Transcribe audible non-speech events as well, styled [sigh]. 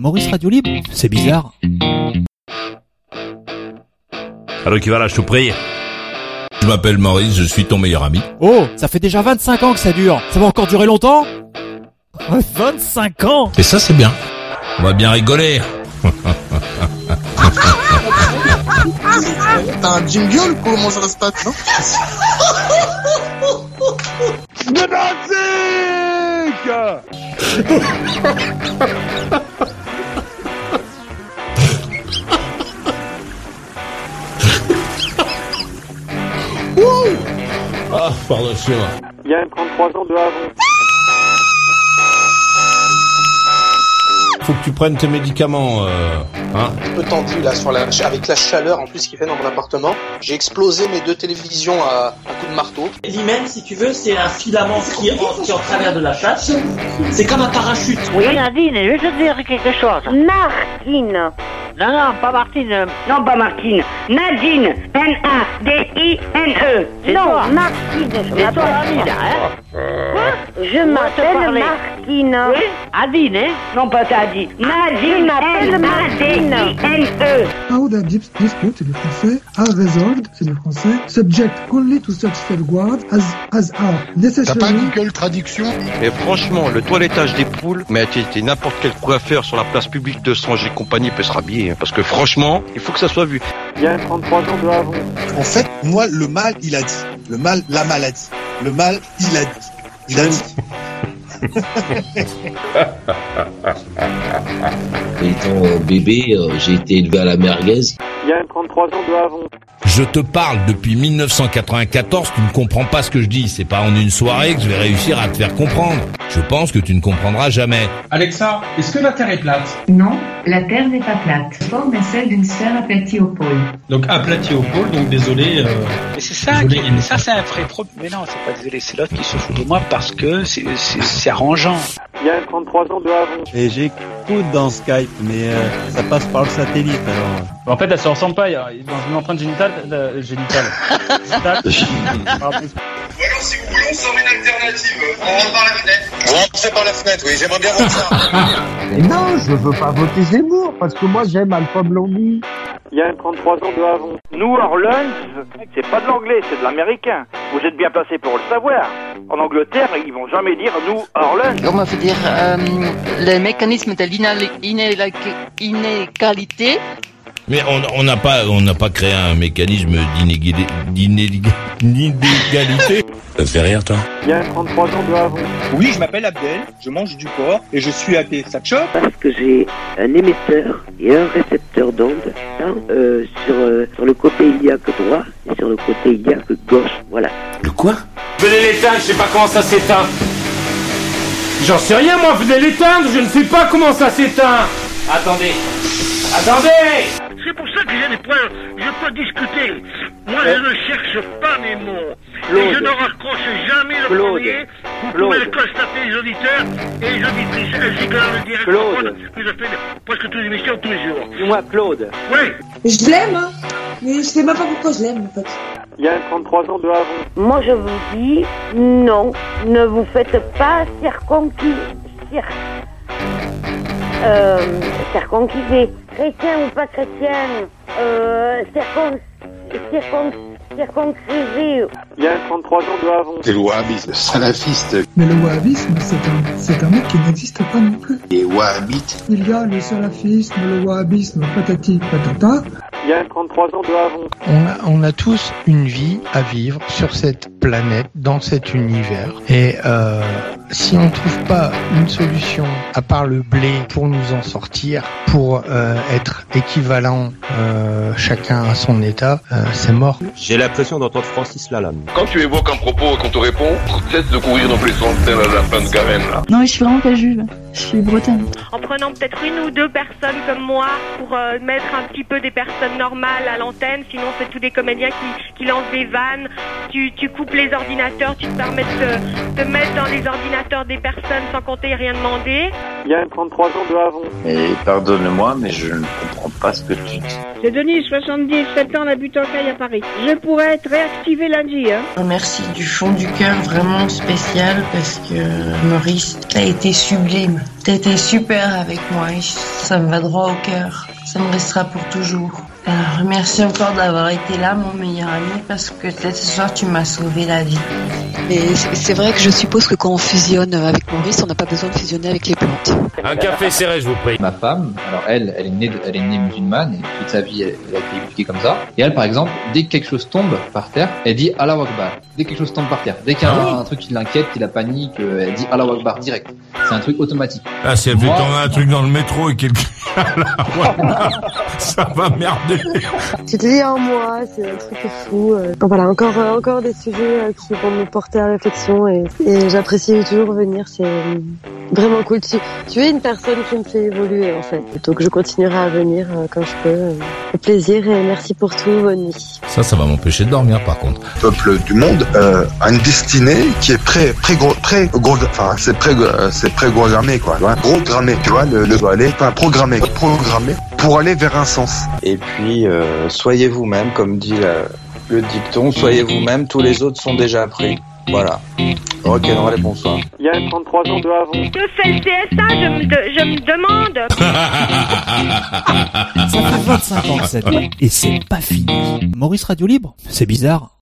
Maurice Radio Libre C'est bizarre. Alors qui va là, je te prie? Je m'appelle Maurice, je suis ton meilleur ami. Oh, ça fait déjà 25 ans que ça dure. Ça va encore durer longtemps? [laughs] 25 ans? Et ça, c'est bien. On va bien rigoler. T'as un jingle Comment ça se passe, non? [laughs] Ah, pardon, excuse-moi. Il y a 33 ans de Havon. Faut que tu prennes tes médicaments, euh, hein Un peu tendu là sur la avec la chaleur en plus qu'il fait dans mon appartement. J'ai explosé mes deux télévisions à un coup de marteau. L'hymen, si tu veux, c'est un filament qui, en, qui en travers de la chasse. C'est comme un parachute. Oui, Nadine, je vais te dire quelque chose. Martine. Non, non, pas Martine. Non, pas Martine. Nadine. N-A-D-I-N-E. C'est non, toi. Martine. Je C'est toi, m'appelle hein Quoi Je m'appelle. Martine. Oui Adine, hein? Non, pas t'as dit. Nadine m'appelle. N-A-D-I-N-E. How the dis- dispute, c'est du français, are resolved, c'est du français, subject only to such safeguards as, as are necessary. Google Traduction? Et franchement, le toilettage des poules, mais t'es n'importe quel coiffeur sur la place publique de Sange et compagnie peut se rhabiller. hein, parce que franchement, il faut que ça soit vu. Il y a 33 ans de Havon. En fait, moi, le mal, il a dit. Le mal, la maladie. Le mal, il a dit. Il a dit. [laughs] Étant euh, bébé, euh, j'ai été élevé à la merguez. Il y a 33 ans de Havon. Je te parle depuis 1994, tu ne comprends pas ce que je dis. C'est pas en une soirée que je vais réussir à te faire comprendre. Je pense que tu ne comprendras jamais. Alexa, est-ce que la Terre est plate? Non, la Terre n'est pas plate. La forme est celle d'une sphère aplatie au pôle. Donc aplati au pôle, donc désolé. euh, Mais c'est ça, Désolé, qui- il- ça c'est un vrai problème. Mais non, c'est pas désolé, c'est l'autre qui se fout de moi parce que c'est- c'est c'est arrangeant. Il y a 33 ans de Havon. Et j'écoute dans Skype, mais euh, ça passe par le satellite alors. En fait, elles se ressemblent pas. il y a- Dans une empreinte génitale, euh, génitale. [laughs] Génitale. Pardon. Alors, si vous voulez, on sort une alternative. On rentre par la fenêtre. On rentre par la fenêtre, oui. J'aimerais bien voir ça. [laughs] non, je veux pas voter Zemmour parce que moi j'aime Alpha Blondie. Il y a 33 ans de Havon. Nous, Orleans, c'est pas de l'anglais, c'est de l'américain. Vous êtes bien placé pour le savoir. En Angleterre, ils vont jamais dire nous, Orleans. Comment veut dire euh, le mécanisme de l'inali- inéla- inégalité Mais on n'a pas, on n'a pas créé un mécanisme d'inégalité. d'inégalité. [laughs] Ça te fait rire, toi? Il y a 33 ans de Havon. Oui, je m'appelle Abdel, je mange du porc et je suis athée. Ça te choque? Parce que j'ai un émetteur et un récepteur d'onde. Hein, euh, sur, euh, sur le côté, il n'y a que droit et sur le côté, il n'y a que gauche. Voilà. Le quoi? Venez l'éteindre, je sais pas comment ça s'éteint. J'en sais rien, moi, venez l'éteindre, je ne sais pas comment ça s'éteint. Attendez. Attendez j'ai des points. Je peux discuter. Moi, je ne cherche pas mes mots. Claude. Et je ne raccroche jamais le Claude. premier. Vous Claude. pouvez le constater, les auditeurs et les auditrices, ainsi que dans le direct Claude. que je fais presque toutes les émissions tous les jours. Dis-moi, Claude. Oui. Je l'aime, hein. Mais je sais même pas pourquoi je l'aime, en fait. Il y a 33 ans de Havon. Moi, je vous dis non, ne vous faites pas circoncis. Cir... Euh, circonciser. Chrétien ou pas chrétien. Euh, circon... Circon... Circonciser. Il y a 33 ans de Havon. C'est le wahhabisme, salafiste. Mais le wahhabisme, c'est un, c'est un mot qui n'existe pas non plus. Et wahhabites. Il y a le salafisme, le wahhabisme, patati patata. Il y a 33 ans de Havon. On a, on a tous une vie à vivre sur cette planète, dans cet univers. Et euh, si on ne trouve pas une solution à part le blé pour nous en sortir, pour euh, être équivalent euh, chacun à son état, euh, c'est mort. J'ai l'impression d'entendre Francis Lalanne. Quand tu évoques un propos et qu'on te répond, cesse de courir dans les sens, tel la fin de Karen, là. Non, mais je suis vraiment pas juive. Je suis bretonne. En prenant peut-être une ou deux personnes comme moi pour euh, mettre un petit peu des personnes normales à l'antenne. Sinon, c'est tous des comédiens qui, qui lancent des vannes. Tu, tu coupes les ordinateurs, tu te permets de te, de mettre dans les ordinateurs des personnes sans compter rien demander. Il y a 33 ans de Havon. Et pardonne-moi, mais je ne comprends pas ce que tu dis. C'est Denis, 77 ans, la butte en caille à Paris. Je pourrais être réactivé lundi, hein. Merci du fond du cœur, vraiment spécial, parce que Maurice, t'as été sublime. T'as été super avec moi, ça me va droit au cœur. Ça me restera pour toujours. Alors, merci encore d'avoir été là, mon meilleur ami, parce que ce soir tu m'as sauvé la vie. Et c'est vrai que je suppose que quand on fusionne avec Maurice, on n'a pas besoin de fusionner avec les plantes. Un café serré, je vous prie. Ma femme, alors elle, elle est née, elle est née musulmane et toute sa vie, elle, elle a été éduquée comme ça. Et elle, par exemple, dès que quelque chose tombe par terre, elle dit Allah Akbar. Dès que quelque chose tombe par terre, dès qu'il y a un, un truc qui l'inquiète, qui la panique, euh, elle dit Allah Akbar direct. C'est un truc automatique. Ah, si elle fait tomber un truc dans le métro et quelqu'un... [laughs] [laughs] [laughs] ça va merder. Tu te dis en moi, c'est un truc fou. euh. Bon, voilà, encore, euh, encore des sujets euh, qui vont me porter à réflexion et, et j'apprécie toujours venir. C'est euh, vraiment cool. Tu, tu es une personne qui me fait évoluer en fait. Donc je continuerai à venir euh, quand je peux. euh. Au plaisir et merci pour tout. Bonne nuit. Ça, ça va m'empêcher de dormir, par contre. peuple du monde euh, a une destinée qui est pré pré pré enfin c'est pré c'est préprogrammé quoi tu vois. programmé tu vois le, le doit aller enfin programmé programmé pour aller vers un sens Et puis, euh, soyez vous-même, comme dit la- le dicton, soyez vous-même, tous les autres sont déjà pris. Voilà. Ok, allez, bonsoir. Il y a 33 ans de Havon. Que fait le CSA je me, de- je me demande. [laughs] Ça fait 25 ans que ça dure et c'est pas fini. Maurice Radio Libre C'est bizarre.